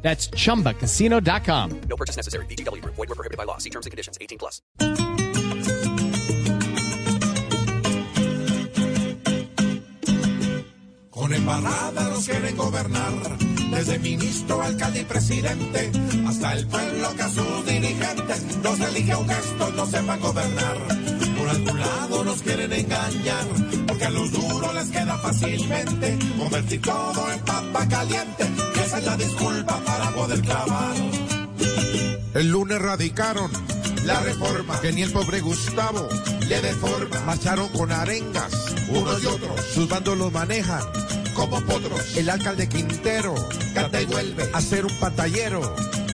That's chumbacasino.com. No purchase necessary. VGW Group. Void were prohibited by law. See terms and conditions. 18 plus. Con embarrada los quieren gobernar, desde ministro, alcalde y presidente, hasta el pueblo que a sus dirigentes los elige un gesto, no sepan gobernar. Por algún lado nos quieren engañar, porque a los duros les queda fácilmente convertir todo en papa caliente, la disculpa para poder clavar. El lunes radicaron la reforma que ni el pobre Gustavo le deforma. Marcharon con arengas, unos y otros, sus bandos los manejan como potros. El alcalde Quintero canta y vuelve a ser un patallero.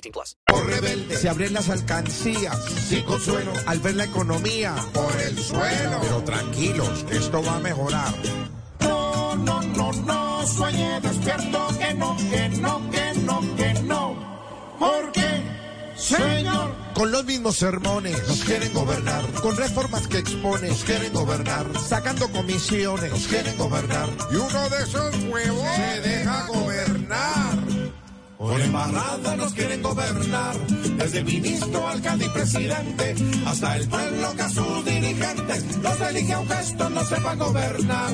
18 plus. Por rebelde se abren las alcancías sin consuelo al ver la economía por el suelo. Pero tranquilos, esto va a mejorar. No, no, no, no, sueñe despierto que no, que no, que no, que no. Porque, señor, con los mismos sermones nos quieren gobernar, con reformas que exponen nos quieren gobernar, sacando comisiones nos quieren gobernar. Y uno de esos huevos se deja. Nos quieren gobernar, desde ministro, alcalde y presidente, hasta el pueblo que a sus dirigentes los elige a un gesto, no sepa gobernar.